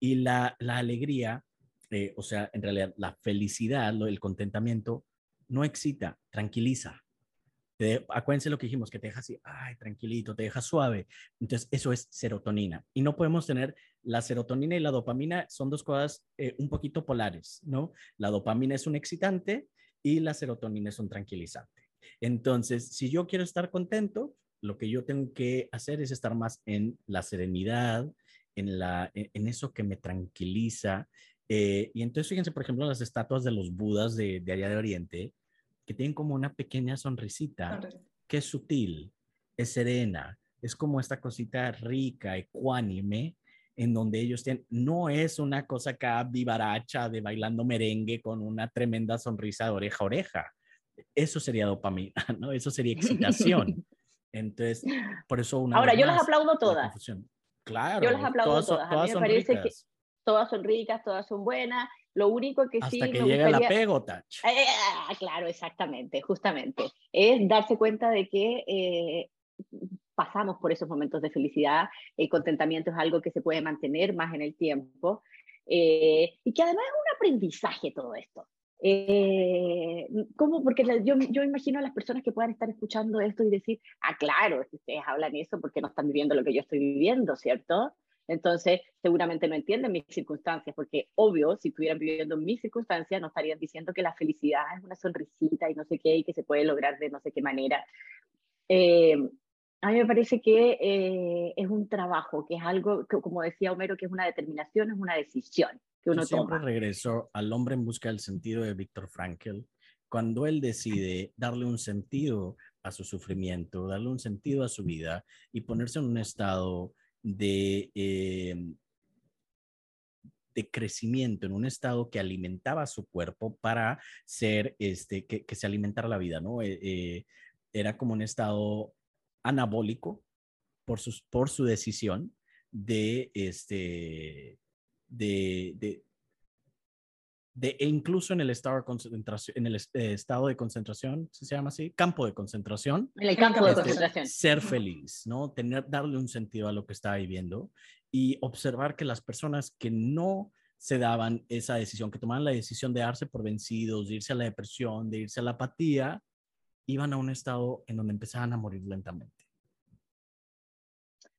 D: y la, la alegría, eh, o sea, en realidad la felicidad, el contentamiento, no excita, tranquiliza. Te, acuérdense lo que dijimos, que te deja así, ay, tranquilito, te deja suave. Entonces, eso es serotonina. Y no podemos tener la serotonina y la dopamina, son dos cosas eh, un poquito polares, ¿no? La dopamina es un excitante y la serotonina es un tranquilizante. Entonces, si yo quiero estar contento, lo que yo tengo que hacer es estar más en la serenidad, en, la, en eso que me tranquiliza. Eh, y entonces, fíjense, por ejemplo, las estatuas de los budas de, de allá de Oriente, que tienen como una pequeña sonrisita, que es sutil, es serena, es como esta cosita rica, ecuánime, en donde ellos tienen, no es una cosa acá vivaracha de bailando merengue con una tremenda sonrisa de oreja a oreja. Eso sería dopamina, ¿no? Eso sería excitación. Entonces, por eso una.
C: Ahora, yo las aplaudo todas.
D: Claro.
C: Yo las aplaudo todas. a mí me parece que todas son ricas, todas son buenas. Lo único que sí.
D: Hasta que llega la pegota.
C: Eh, ah, claro, exactamente, justamente. Es darse cuenta de que eh, pasamos por esos momentos de felicidad. El contentamiento es algo que se puede mantener más en el tiempo. Eh, y que además es un aprendizaje todo esto. Eh, ¿Cómo? Porque yo, yo imagino a las personas que puedan estar escuchando esto y decir, ah, claro, ustedes hablan eso porque no están viviendo lo que yo estoy viviendo, ¿cierto? Entonces, seguramente no entienden mis circunstancias, porque obvio, si estuvieran viviendo mis circunstancias, no estarían diciendo que la felicidad es una sonrisita y no sé qué, y que se puede lograr de no sé qué manera. Eh, a mí me parece que eh, es un trabajo, que es algo, como decía Homero, que es una determinación, es una decisión. Que uno
D: siempre regreso al hombre en busca del sentido de Víctor Frankl, cuando él decide darle un sentido a su sufrimiento, darle un sentido a su vida y ponerse en un estado de, em, de crecimiento, en un estado que alimentaba su cuerpo para ser, este, que, se alimentara la vida, ¿no? Eh, eh, era como un estado anabólico por, sus, por su decisión de, este, de, de, e incluso en el estado de concentración, en el eh, estado de concentración, se llama así, campo de concentración.
C: En el campo de este, concentración.
D: Ser feliz, ¿no? Tener, darle un sentido a lo que estaba viviendo y observar que las personas que no se daban esa decisión, que tomaban la decisión de darse por vencidos, de irse a la depresión, de irse a la apatía, iban a un estado en donde empezaban a morir lentamente.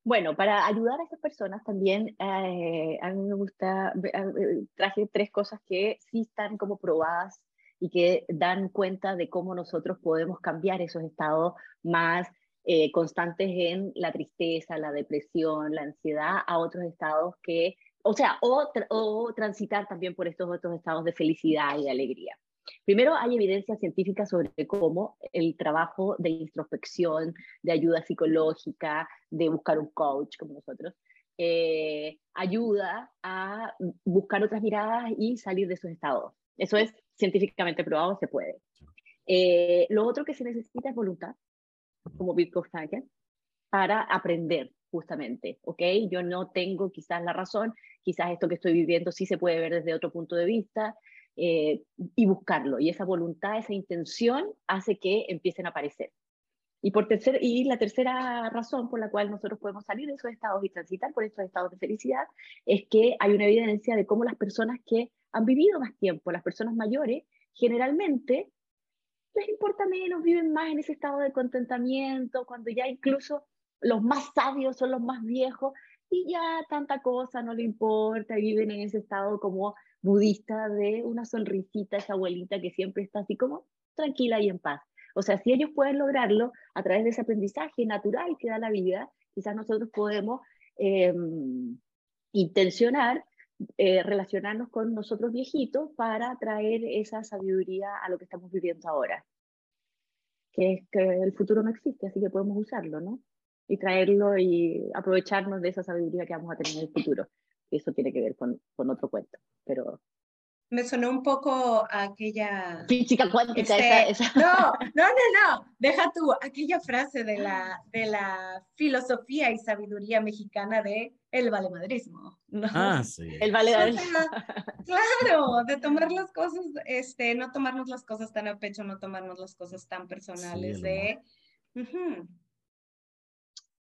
C: Bueno, para ayudar a esas personas también, eh, a mí me gusta, eh, traje tres cosas que sí están como probadas y que dan cuenta de cómo nosotros podemos cambiar esos estados más eh, constantes en la tristeza, la depresión, la ansiedad, a otros estados que, o sea, o, o transitar también por estos otros estados de felicidad y de alegría. Primero, hay evidencia científica sobre cómo el trabajo de introspección, de ayuda psicológica, de buscar un coach como nosotros, eh, ayuda a buscar otras miradas y salir de esos estados. Eso es científicamente probado, se puede. Eh, lo otro que se necesita es voluntad, como Frankel, para aprender justamente, ¿ok? Yo no tengo quizás la razón, quizás esto que estoy viviendo sí se puede ver desde otro punto de vista, eh, y buscarlo. Y esa voluntad, esa intención hace que empiecen a aparecer. Y, por tercer, y la tercera razón por la cual nosotros podemos salir de esos estados y transitar por estos estados de felicidad es que hay una evidencia de cómo las personas que han vivido más tiempo, las personas mayores, generalmente les importa menos, viven más en ese estado de contentamiento, cuando ya incluso los más sabios son los más viejos y ya tanta cosa no le importa, viven en ese estado como budista de una sonrisita, esa abuelita que siempre está así como tranquila y en paz. O sea, si ellos pueden lograrlo a través de ese aprendizaje natural que da la vida, quizás nosotros podemos em, intencionar eh, relacionarnos con nosotros viejitos para traer esa sabiduría a lo que estamos viviendo ahora. Que es que el futuro no existe, así que podemos usarlo, ¿no? Y traerlo y aprovecharnos de esa sabiduría que vamos a tener en el futuro eso tiene que ver con, con otro cuento, pero...
B: Me sonó un poco aquella...
C: Física cuántica,
B: este, No, no, no, no, deja tú, aquella frase de la, de la filosofía y sabiduría mexicana de el valemadrismo. ¿no?
D: Ah, sí.
C: El valemadrismo.
B: claro, de tomar las cosas, este, no tomarnos las cosas tan a pecho, no tomarnos las cosas tan personales, de...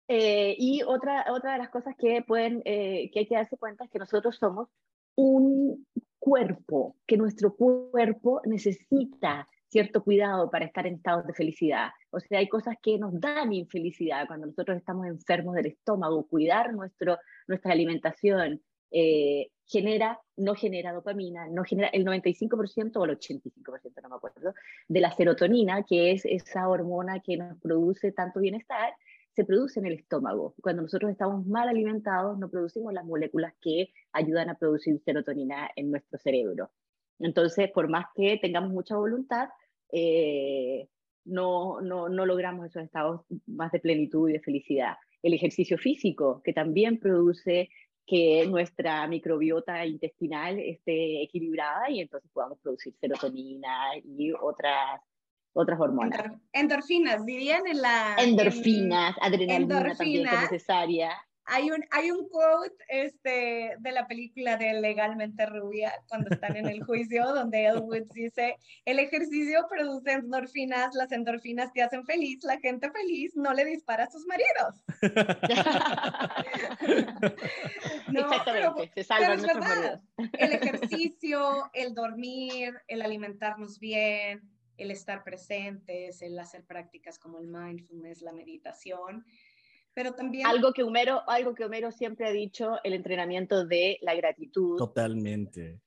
C: Eh, y otra, otra de las cosas que, pueden, eh, que hay que darse cuenta es que nosotros somos un cuerpo, que nuestro cuerpo necesita cierto cuidado para estar en estados de felicidad. O sea, hay cosas que nos dan infelicidad cuando nosotros estamos enfermos del estómago. Cuidar nuestro, nuestra alimentación eh, genera, no genera dopamina, no genera el 95% o el 85%, no me acuerdo, de la serotonina, que es esa hormona que nos produce tanto bienestar se produce en el estómago. Cuando nosotros estamos mal alimentados, no producimos las moléculas que ayudan a producir serotonina en nuestro cerebro. Entonces, por más que tengamos mucha voluntad, eh, no, no, no logramos esos estados más de plenitud y de felicidad. El ejercicio físico, que también produce que nuestra microbiota intestinal esté equilibrada y entonces podamos producir serotonina y otras otras hormonas.
B: endorfinas, dirían en la...
C: Endorfinas, adrenalina también que es necesaria.
B: Hay un, hay un quote este, de la película de Legalmente Rubia, cuando están en el juicio, donde Elwood dice, el ejercicio produce endorfinas, las endorfinas te hacen feliz, la gente feliz no le dispara a sus maridos.
C: no, Exactamente, se salvan nuestros maridos.
B: El ejercicio, el dormir, el alimentarnos bien, el estar presentes, el hacer prácticas como el mindfulness, la meditación, pero también...
C: Algo que Homero, algo que Homero siempre ha dicho, el entrenamiento de la gratitud.
D: Totalmente.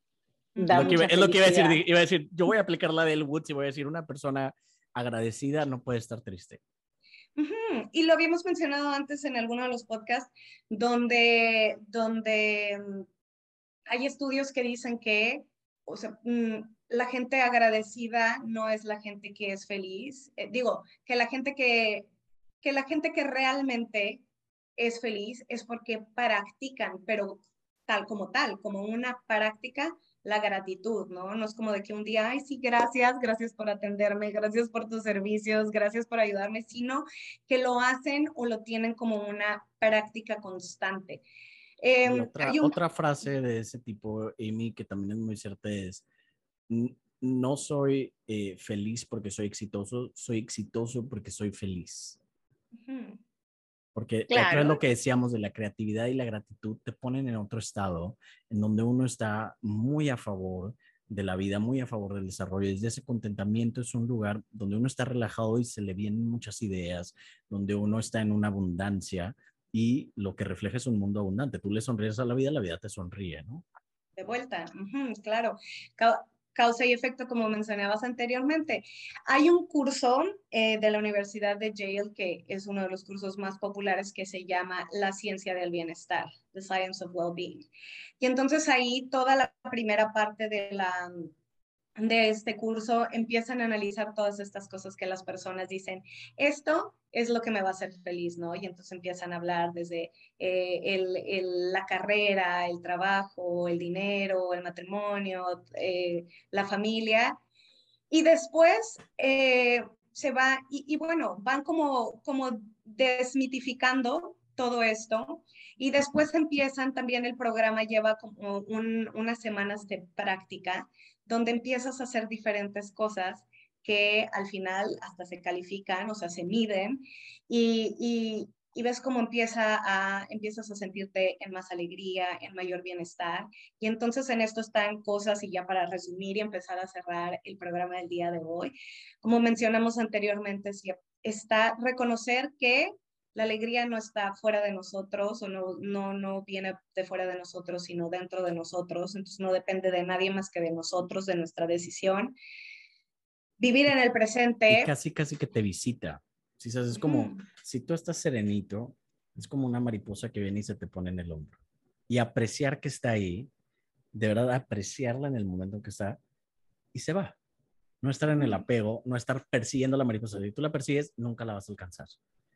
D: es lo que iba a decir, iba a decir, yo voy a aplicar la del Woods y voy a decir, una persona agradecida no puede estar triste.
B: Y lo habíamos mencionado antes en alguno de los podcasts, donde, donde hay estudios que dicen que o sea, mm, la gente agradecida no es la gente que es feliz. Eh, digo, que la gente que, que la gente que realmente es feliz es porque practican, pero tal como tal, como una práctica, la gratitud, ¿no? No es como de que un día, ay, sí, gracias, gracias por atenderme, gracias por tus servicios, gracias por ayudarme, sino que lo hacen o lo tienen como una práctica constante.
D: Em, otra, otra, frase de ese tipo, Amy, que también es muy cierta, es, no soy eh, feliz porque soy exitoso, soy exitoso porque soy feliz. Porque claro. es lo que decíamos de la creatividad y la gratitud, te ponen en otro estado en donde uno está muy a favor de la vida, muy a favor del desarrollo. Desde ese contentamiento es un lugar donde uno está relajado y se le vienen muchas ideas, donde uno está en una abundancia, y lo que refleja es un mundo abundante. Tú le sonríes a la vida, la vida te sonríe, ¿no?
B: De vuelta, claro. causa y efecto, como mencionabas anteriormente. Hay un curso eh, de la Universidad de Yale que es uno de los cursos más populares que se llama La ciencia del bienestar, The Science of Well-Being. Y entonces ahí toda la primera parte de la, de este curso empiezan a analizar todas estas cosas que las personas dicen, esto es lo que me va a hacer feliz, ¿no? Y entonces empiezan a hablar desde eh, la carrera, el trabajo, el dinero, el matrimonio, eh, la familia. Y después eh, se va, y, bueno, van como, como desmitificando todo esto. Y después empiezan también el programa, lleva como unas semanas de práctica donde empiezas a hacer diferentes cosas que al final hasta se califican, o sea, se miden y, y, ves cómo empieza a, empiezas a sentirte en más alegría, en mayor bienestar. Y entonces en esto están cosas, y ya para resumir y empezar a cerrar el programa del día de hoy, como mencionamos anteriormente, está reconocer que la alegría no está fuera de nosotros o no, no, no viene de fuera de nosotros, sino dentro de nosotros. Entonces no depende de nadie más que de nosotros, de nuestra decisión. Vivir en el presente.
D: casi, casi que te visita. Si sabes, es como, si tú estás serenito, es como una mariposa que viene y se te pone en el hombro. Y apreciar que está ahí, de verdad apreciarla en el momento en que está y se va. No estar en el apego, no estar persiguiendo a la mariposa. Si tú la persigues, nunca la vas a alcanzar.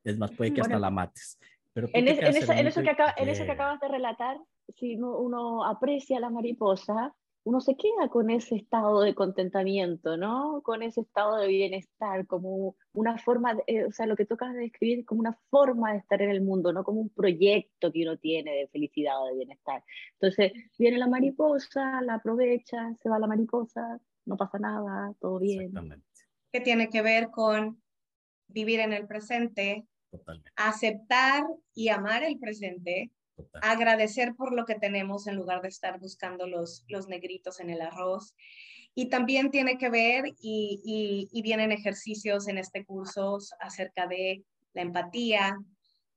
D: Es más, puede que hasta la mates. Pero
C: en, eso que acabas de relatar, si uno, aprecia la mariposa, uno se queda con ese estado de contentamiento, ¿no? Con ese estado de bienestar, como una forma, eh, o sea, lo que tocas de describir como una forma de estar en el mundo, no como un proyecto que uno tiene de felicidad o de bienestar. Entonces, viene la mariposa, la aprovecha, se va la mariposa, no pasa nada, todo bien. Exactamente.
B: ¿Qué tiene que ver con vivir en el presente, Aceptar y amar el presente, agradecer por lo que tenemos en lugar de estar buscando los, los negritos en el arroz. Y también tiene que ver, y, y, vienen ejercicios en este curso acerca de la empatía,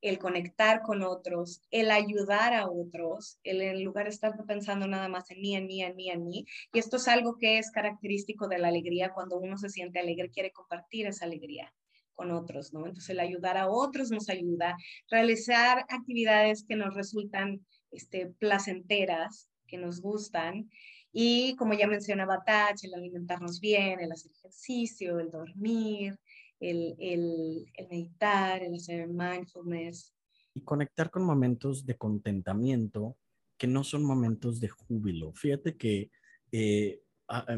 B: el conectar con otros, el ayudar a otros, el en lugar de estar pensando nada más en mí, en mí, en mí, en mí. Y esto es algo que es característico de la alegría. Cuando uno se siente alegre, quiere compartir esa alegría con otros, ¿no? Entonces el ayudar a otros nos ayuda, a realizar actividades que nos resultan este, placenteras, que nos gustan, y como ya mencionaba Tach, el alimentarnos bien, el hacer ejercicio, el dormir, el, el, el meditar, el hacer mindfulness.
D: Y conectar con momentos de contentamiento que no son momentos de júbilo. Fíjate que eh,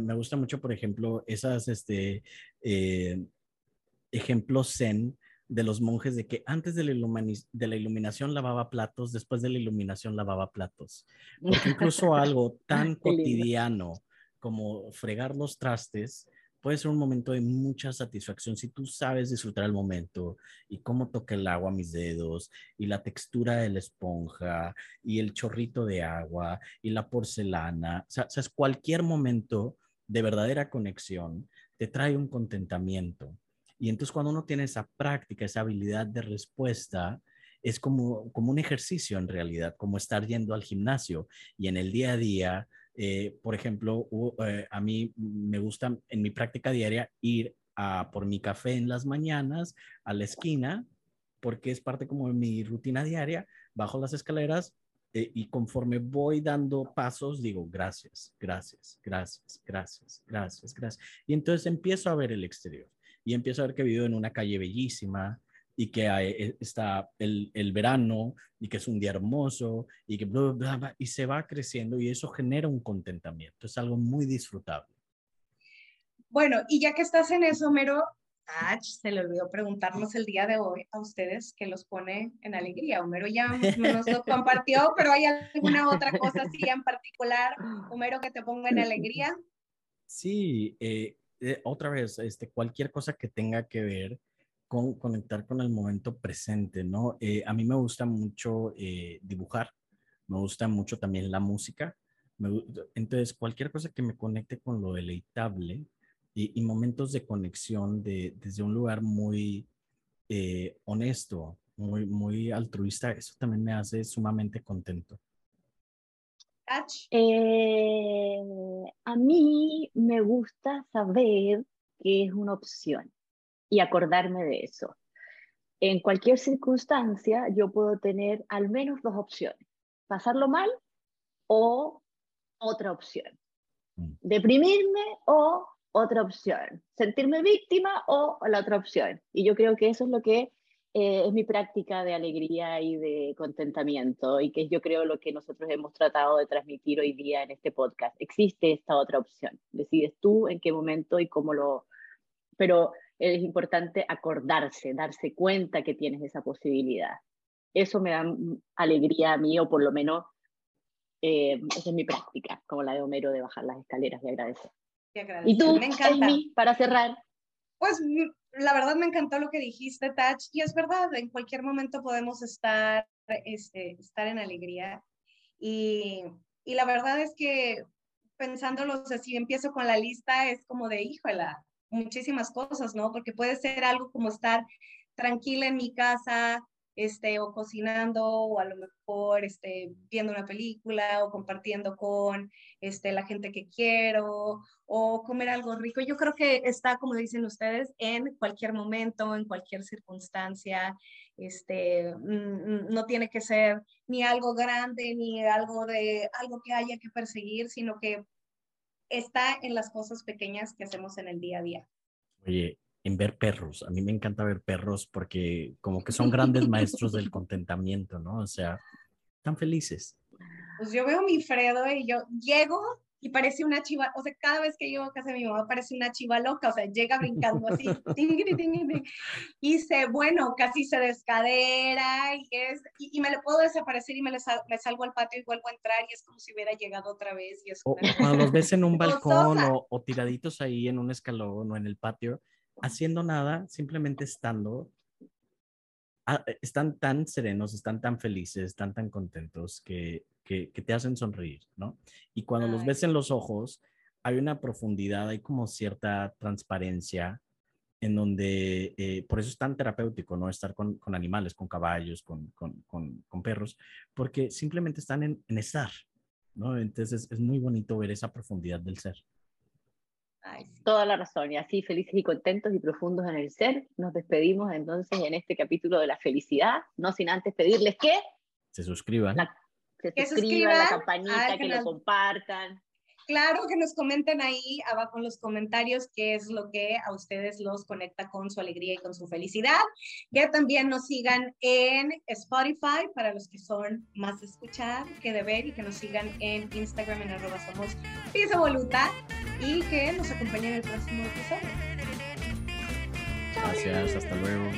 D: me gusta mucho, por ejemplo, esas este, eh, ejemplo zen de los monjes de que antes de la, de la, iluminación lavaba platos, después de la iluminación lavaba platos. Porque incluso algo tan cotidiano como fregar los trastes puede ser un momento de mucha satisfacción si tú sabes disfrutar el momento y cómo toca el agua a mis dedos y la textura de la esponja y el chorrito de agua y la porcelana. O sea, o sea cualquier momento de verdadera conexión te trae un contentamiento y entonces cuando uno tiene esa práctica, esa habilidad de respuesta, es como, como un ejercicio en realidad, como estar yendo al gimnasio. Y en el día a día, eh, por ejemplo, eh, a mí me gusta en mi práctica diaria ir por mi café en las mañanas a la esquina, porque es parte como de mi rutina diaria. Bajo las escaleras, eh, y conforme voy dando pasos, digo, gracias, gracias, gracias, gracias, gracias, gracias. Y entonces empiezo a ver el exterior y empiezo a ver que vivo en una calle bellísima y que eh, está el, el, verano y que es un día hermoso y que bla, bla, bla, y se va creciendo y eso genera un contentamiento. Es algo muy disfrutable.
B: Bueno, y ya que estás en eso, Mero, Ach, se le olvidó preguntarnos el día de hoy a ustedes qué los pone en alegría. Homero ya nos lo compartió, pero ¿hay alguna otra cosa así en particular, Homero, que te ponga en alegría?
D: Sí, eh, eh, otra vez, este, cualquier cosa que tenga que ver con conectar con el momento presente, ¿no? Eh, a mí me gusta mucho dibujar, me gusta mucho también la música. entonces, cualquier cosa que me conecte con lo deleitable, y, momentos de conexión de, desde un lugar muy eh, honesto, muy, muy altruista, eso también me hace sumamente contento.
C: Eh, a mí me gusta saber que es una opción y acordarme de eso. En cualquier circunstancia yo puedo tener al menos dos opciones, pasarlo mal o otra opción, mm. deprimirme o otra opción, sentirme víctima o la otra opción. Y yo creo que eso es lo que eh, es mi práctica de alegría y de contentamiento y que yo creo lo que nosotros hemos tratado de transmitir hoy día en este podcast. Existe esta otra opción. Decides tú en qué momento y cómo lo... Pero es importante acordarse, darse cuenta que tienes esa posibilidad. Eso me da alegría a mí, o por lo menos eh, esa es mi práctica, como la de Homero de bajar las escaleras y agradecer. Y tú, me encanta. para cerrar.
B: Pues la verdad me encantó lo que dijiste, Tach, y es verdad, en cualquier momento podemos estar, este, estar en alegría. Y, la verdad es que pensándolo, si empiezo con la lista, es como de, híjola, muchísimas cosas, ¿no? Porque puede ser algo como estar tranquila en mi casa, este, o cocinando, o a lo mejor este, viendo una película, o compartiendo con este, la gente que quiero, o comer algo rico. Yo creo que está, como dicen ustedes, en cualquier momento, en cualquier circunstancia. Este, mm, mm, no tiene que ser ni algo grande, ni algo, de, algo que haya que perseguir, sino que está en las cosas pequeñas que hacemos en el día a día.
D: Oye, en ver perros. A mí me encanta ver perros porque como que son grandes maestros del contentamiento, ¿no? O sea, tan felices.
B: Pues yo veo mi Fredo y yo llego y parece una chiva, o sea, cada vez que llego a casa de mi mamá parece una chiva loca, o sea, llega brincando así, y se, bueno, casi se descadera y es, y, me le puedo desaparecer y me le, salgo al patio y vuelvo a entrar y es como si hubiera llegado otra vez. Y es
D: o, cuando los ves en un balcón o, o, tiraditos ahí en un escalón o en el patio, haciendo nada, simplemente estando, ah, eh, están tan serenos, están tan felices, están tan contentos que, que, te hacen sonreír, ¿no? Y cuando los ves en los ojos, hay una profundidad, hay como cierta transparencia en donde, eh, por eso es tan terapéutico, ¿no? Estar con, con animales, con caballos, con, con, con, perros, porque simplemente están en, en estar, ¿no? Entonces es muy bonito ver esa profundidad del ser.
C: Toda la razón. Y así, felices y contentos y profundos en el ser, nos despedimos entonces en este capítulo de la felicidad, no sin antes pedirles que
D: se suscriban.
C: se suscriban, la campanita, que lo compartan.
B: Claro, que nos comenten ahí abajo en los comentarios qué es lo que a ustedes los conecta con su alegría y con su felicidad. Que también nos sigan en Spotify para los que son más de escuchar que de ver y que nos sigan en Instagram en arroba somos Voluta y que nos acompañen en el próximo episodio.
D: Gracias, hasta luego.